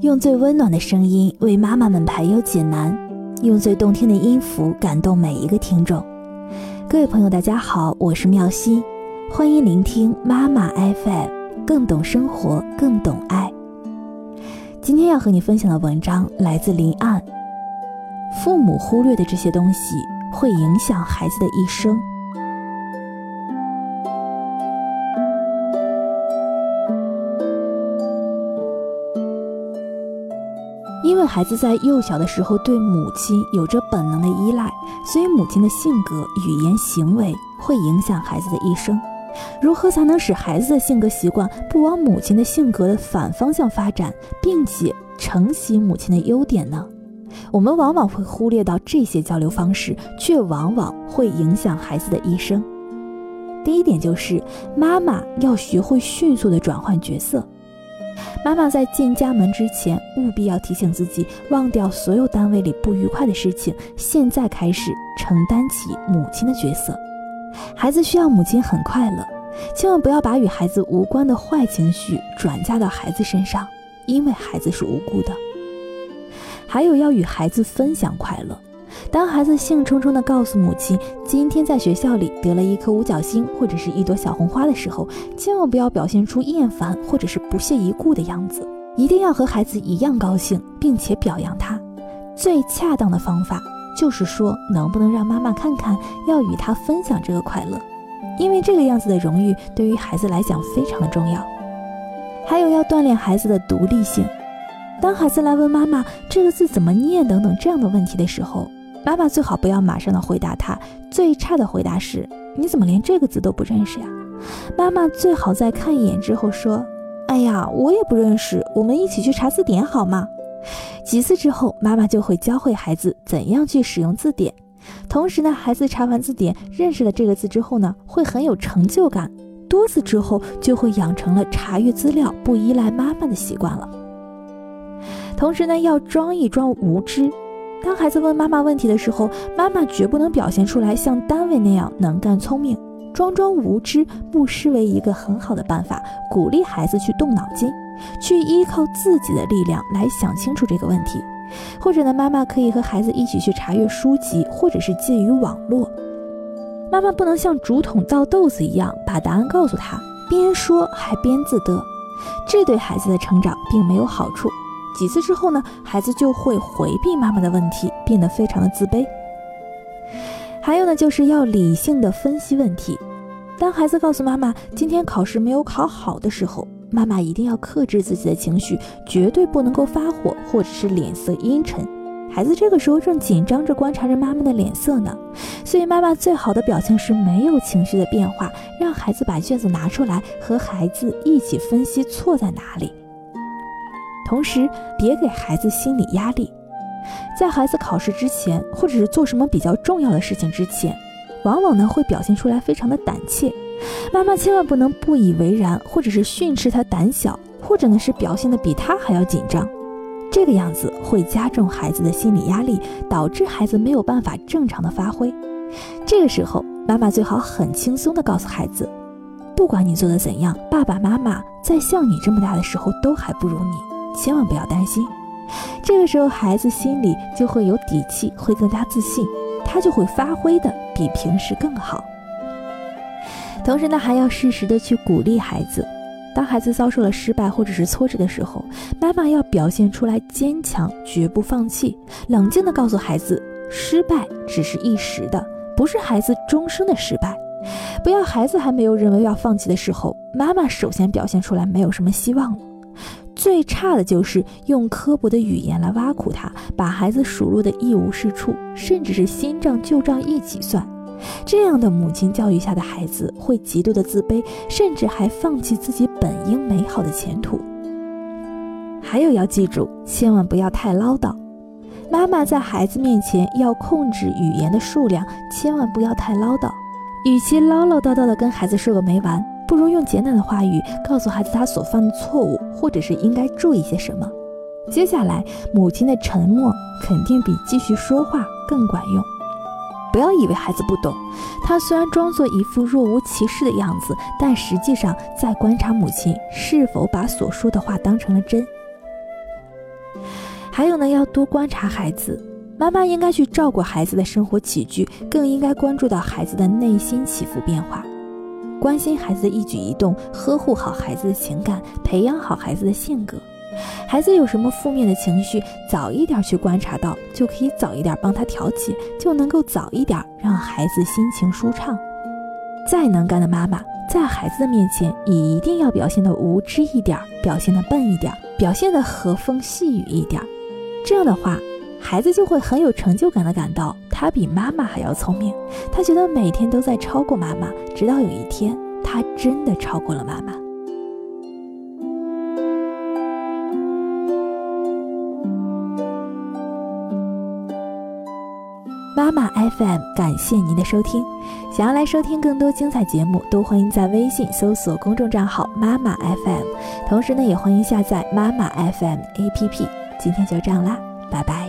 用最温暖的声音为妈妈们排忧解难，用最动听的音符感动每一个听众。各位朋友，大家好，我是妙西，欢迎聆听妈妈 FM，更懂生活，更懂爱。今天要和你分享的文章来自林岸。父母忽略的这些东西，会影响孩子的一生。因为孩子在幼小的时候对母亲有着本能的依赖，所以母亲的性格、语言、行为会影响孩子的一生。如何才能使孩子的性格习惯不往母亲的性格的反方向发展，并且承袭母亲的优点呢？我们往往会忽略到这些交流方式，却往往会影响孩子的一生。第一点就是，妈妈要学会迅速的转换角色。妈妈在进家门之前，务必要提醒自己，忘掉所有单位里不愉快的事情，现在开始承担起母亲的角色。孩子需要母亲很快乐，千万不要把与孩子无关的坏情绪转嫁到孩子身上，因为孩子是无辜的。还有要与孩子分享快乐。当孩子兴冲冲地告诉母亲今天在学校里得了一颗五角星或者是一朵小红花的时候，千万不要表现出厌烦或者是不屑一顾的样子，一定要和孩子一样高兴，并且表扬他。最恰当的方法就是说，能不能让妈妈看看，要与他分享这个快乐，因为这个样子的荣誉对于孩子来讲非常的重要。还有要锻炼孩子的独立性。当孩子来问妈妈这个字怎么念等等这样的问题的时候，妈妈最好不要马上的回答他，最差的回答是：“你怎么连这个字都不认识呀？”妈妈最好在看一眼之后说：“哎呀，我也不认识，我们一起去查字典好吗？”几次之后，妈妈就会教会孩子怎样去使用字典。同时呢，孩子查完字典认识了这个字之后呢，会很有成就感。多次之后，就会养成了查阅资料不依赖妈妈的习惯了。同时呢，要装一装无知。当孩子问妈妈问题的时候，妈妈绝不能表现出来像单位那样能干聪明，装装无知不失为一个很好的办法。鼓励孩子去动脑筋，去依靠自己的力量来想清楚这个问题。或者呢，妈妈可以和孩子一起去查阅书籍，或者是借于网络。妈妈不能像竹筒倒豆子一样把答案告诉他，边说还边自得，这对孩子的成长并没有好处。几次之后呢，孩子就会回避妈妈的问题，变得非常的自卑。还有呢，就是要理性的分析问题。当孩子告诉妈妈今天考试没有考好的时候，妈妈一定要克制自己的情绪，绝对不能够发火或者是脸色阴沉。孩子这个时候正紧张着观察着妈妈的脸色呢，所以妈妈最好的表情是没有情绪的变化，让孩子把卷子拿出来，和孩子一起分析错在哪里。同时，别给孩子心理压力，在孩子考试之前，或者是做什么比较重要的事情之前，往往呢会表现出来非常的胆怯。妈妈千万不能不以为然，或者是训斥他胆小，或者呢是表现的比他还要紧张，这个样子会加重孩子的心理压力，导致孩子没有办法正常的发挥。这个时候，妈妈最好很轻松的告诉孩子，不管你做的怎样，爸爸妈妈在像你这么大的时候都还不如你。千万不要担心，这个时候孩子心里就会有底气，会更加自信，他就会发挥的比平时更好。同时呢，还要适时的去鼓励孩子。当孩子遭受了失败或者是挫折的时候，妈妈要表现出来坚强，绝不放弃，冷静的告诉孩子，失败只是一时的，不是孩子终生的失败。不要孩子还没有认为要放弃的时候，妈妈首先表现出来没有什么希望了。最差的就是用刻薄的语言来挖苦他，把孩子数落的一无是处，甚至是新账旧账一起算。这样的母亲教育下的孩子会极度的自卑，甚至还放弃自己本应美好的前途。还有要记住，千万不要太唠叨。妈妈在孩子面前要控制语言的数量，千万不要太唠叨。与其唠唠叨叨的跟孩子说个没完。不如用简短的话语告诉孩子他所犯的错误，或者是应该注意些什么。接下来，母亲的沉默肯定比继续说话更管用。不要以为孩子不懂，他虽然装作一副若无其事的样子，但实际上在观察母亲是否把所说的话当成了真。还有呢，要多观察孩子。妈妈应该去照顾孩子的生活起居，更应该关注到孩子的内心起伏变化，关心孩子的一举一动，呵护好孩子的情感，培养好孩子的性格。孩子有什么负面的情绪，早一点去观察到，就可以早一点帮他调节，就能够早一点让孩子心情舒畅。再能干的妈妈，在孩子的面前也一定要表现的无知一点，表现的笨一点，表现的和风细雨一点。这样的话。孩子就会很有成就感的感到他比妈妈还要聪明，他觉得每天都在超过妈妈，直到有一天他真的超过了妈妈。妈妈 FM，感谢您的收听。想要来收听更多精彩节目，都欢迎在微信搜索公众账号妈妈 FM，同时呢，也欢迎下载妈妈 FM APP。今天就这样啦，拜拜。